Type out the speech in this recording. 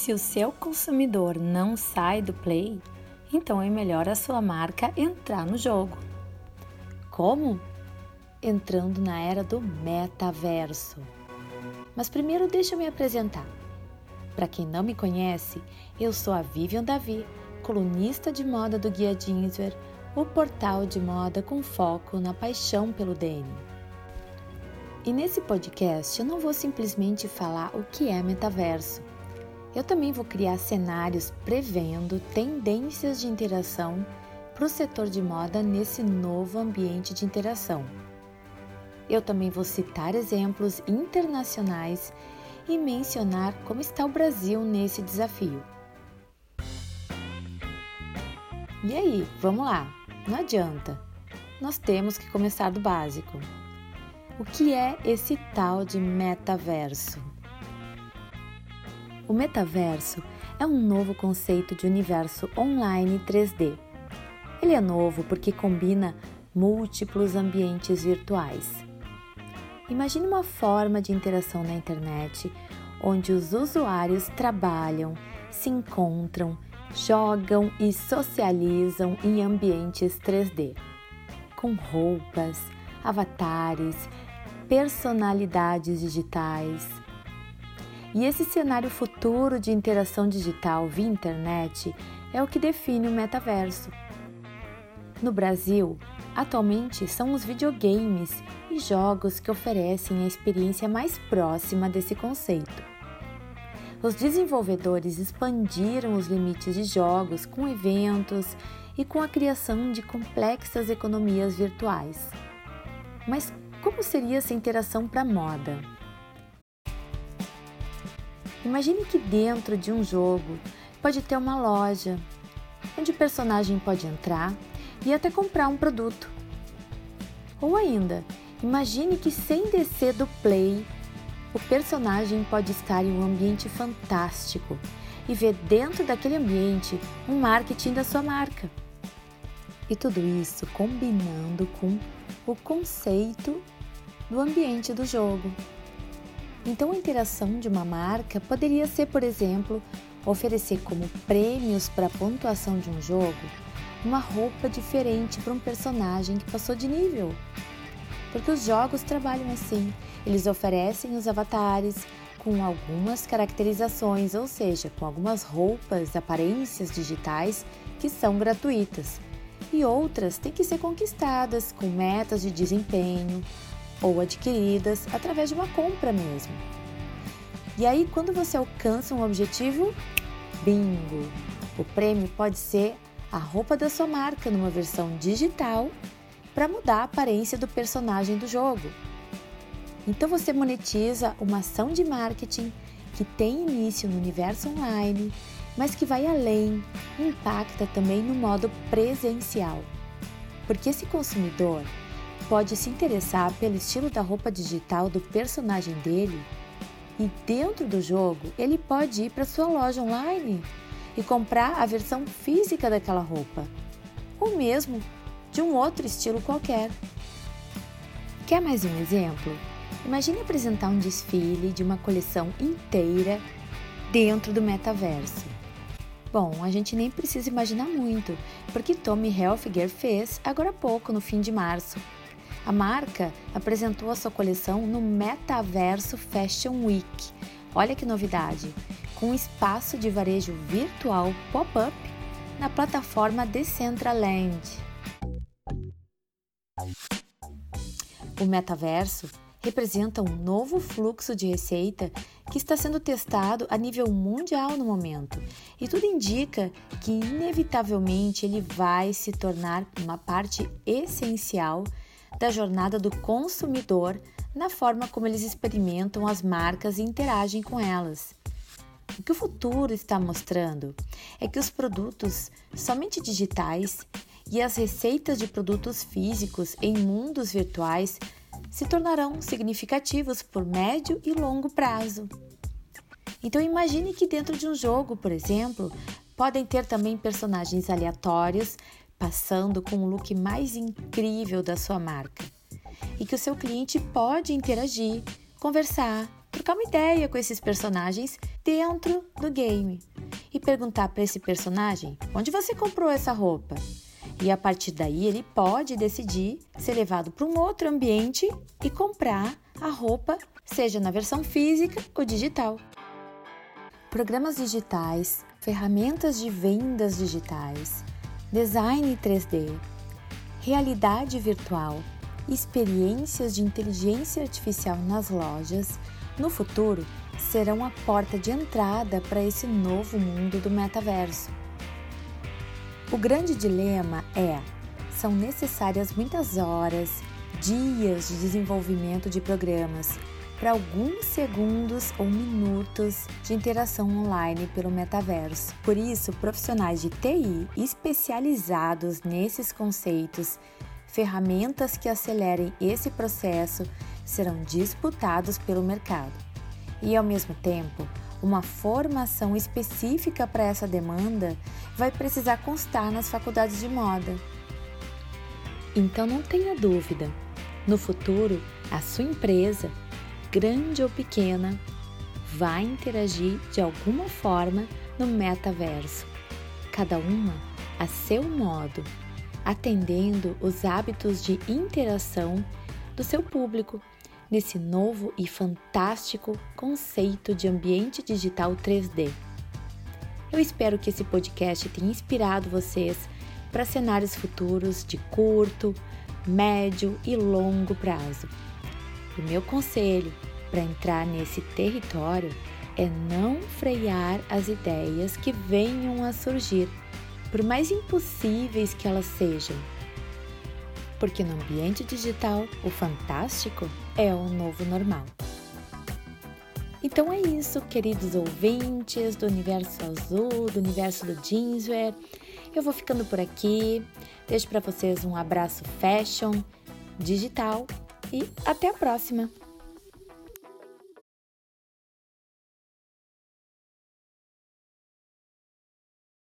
Se o seu consumidor não sai do Play, então é melhor a sua marca entrar no jogo. Como? Entrando na era do metaverso. Mas primeiro deixa eu me apresentar. Para quem não me conhece, eu sou a Vivian Davi, colunista de moda do Guia Jeanswear, o portal de moda com foco na paixão pelo denim. E nesse podcast eu não vou simplesmente falar o que é metaverso. Eu também vou criar cenários prevendo tendências de interação para o setor de moda nesse novo ambiente de interação. Eu também vou citar exemplos internacionais e mencionar como está o Brasil nesse desafio. E aí, vamos lá? Não adianta. Nós temos que começar do básico. O que é esse tal de metaverso? O metaverso é um novo conceito de universo online 3D. Ele é novo porque combina múltiplos ambientes virtuais. Imagine uma forma de interação na internet onde os usuários trabalham, se encontram, jogam e socializam em ambientes 3D, com roupas, avatares, personalidades digitais, e esse cenário futuro de interação digital via internet é o que define o metaverso. No Brasil, atualmente são os videogames e jogos que oferecem a experiência mais próxima desse conceito. Os desenvolvedores expandiram os limites de jogos com eventos e com a criação de complexas economias virtuais. Mas como seria essa interação para moda? Imagine que dentro de um jogo pode ter uma loja onde o personagem pode entrar e até comprar um produto. Ou ainda, imagine que sem descer do play, o personagem pode estar em um ambiente fantástico e ver dentro daquele ambiente um marketing da sua marca. E tudo isso combinando com o conceito do ambiente do jogo. Então, a interação de uma marca poderia ser, por exemplo, oferecer como prêmios para a pontuação de um jogo uma roupa diferente para um personagem que passou de nível. Porque os jogos trabalham assim, eles oferecem os avatares com algumas caracterizações, ou seja, com algumas roupas, aparências digitais que são gratuitas, e outras têm que ser conquistadas com metas de desempenho ou adquiridas através de uma compra mesmo. E aí, quando você alcança um objetivo, bingo! O prêmio pode ser a roupa da sua marca numa versão digital para mudar a aparência do personagem do jogo. Então você monetiza uma ação de marketing que tem início no universo online, mas que vai além, impacta também no modo presencial. Porque esse consumidor pode se interessar pelo estilo da roupa digital do personagem dele e dentro do jogo ele pode ir para sua loja online e comprar a versão física daquela roupa, ou mesmo de um outro estilo qualquer. Quer mais um exemplo? Imagine apresentar um desfile de uma coleção inteira dentro do metaverso. Bom, a gente nem precisa imaginar muito, porque Tommy Hilfiger fez agora há pouco, no fim de março. A marca apresentou a sua coleção no Metaverso Fashion Week. Olha que novidade! Com um espaço de varejo virtual pop-up na plataforma Decentraland. O metaverso representa um novo fluxo de receita que está sendo testado a nível mundial no momento, e tudo indica que inevitavelmente ele vai se tornar uma parte essencial da jornada do consumidor na forma como eles experimentam as marcas e interagem com elas. O que o futuro está mostrando é que os produtos somente digitais e as receitas de produtos físicos em mundos virtuais se tornarão significativos por médio e longo prazo. Então imagine que dentro de um jogo, por exemplo, podem ter também personagens aleatórios passando com o look mais incrível da sua marca. E que o seu cliente pode interagir, conversar, trocar uma ideia com esses personagens dentro do game e perguntar para esse personagem onde você comprou essa roupa. E a partir daí ele pode decidir ser levado para um outro ambiente e comprar a roupa, seja na versão física ou digital. Programas digitais, ferramentas de vendas digitais, design 3D, realidade virtual, experiências de inteligência artificial nas lojas, no futuro serão a porta de entrada para esse novo mundo do metaverso. O grande dilema é: são necessárias muitas horas, dias de desenvolvimento de programas para alguns segundos ou minutos de interação online pelo metaverso. Por isso, profissionais de TI especializados nesses conceitos, ferramentas que acelerem esse processo serão disputados pelo mercado. E ao mesmo tempo, uma formação específica para essa demanda vai precisar constar nas faculdades de moda. Então não tenha dúvida, no futuro, a sua empresa, grande ou pequena, vai interagir de alguma forma no metaverso, cada uma a seu modo, atendendo os hábitos de interação do seu público nesse novo e fantástico conceito de ambiente digital 3D. Eu espero que esse podcast tenha inspirado vocês para cenários futuros de curto, médio e longo prazo. O meu conselho para entrar nesse território é não frear as ideias que venham a surgir, por mais impossíveis que elas sejam porque no ambiente digital o fantástico é o novo normal. Então é isso, queridos ouvintes do Universo Azul, do Universo do Jeanswear. Eu vou ficando por aqui. Deixo para vocês um abraço fashion, digital e até a próxima!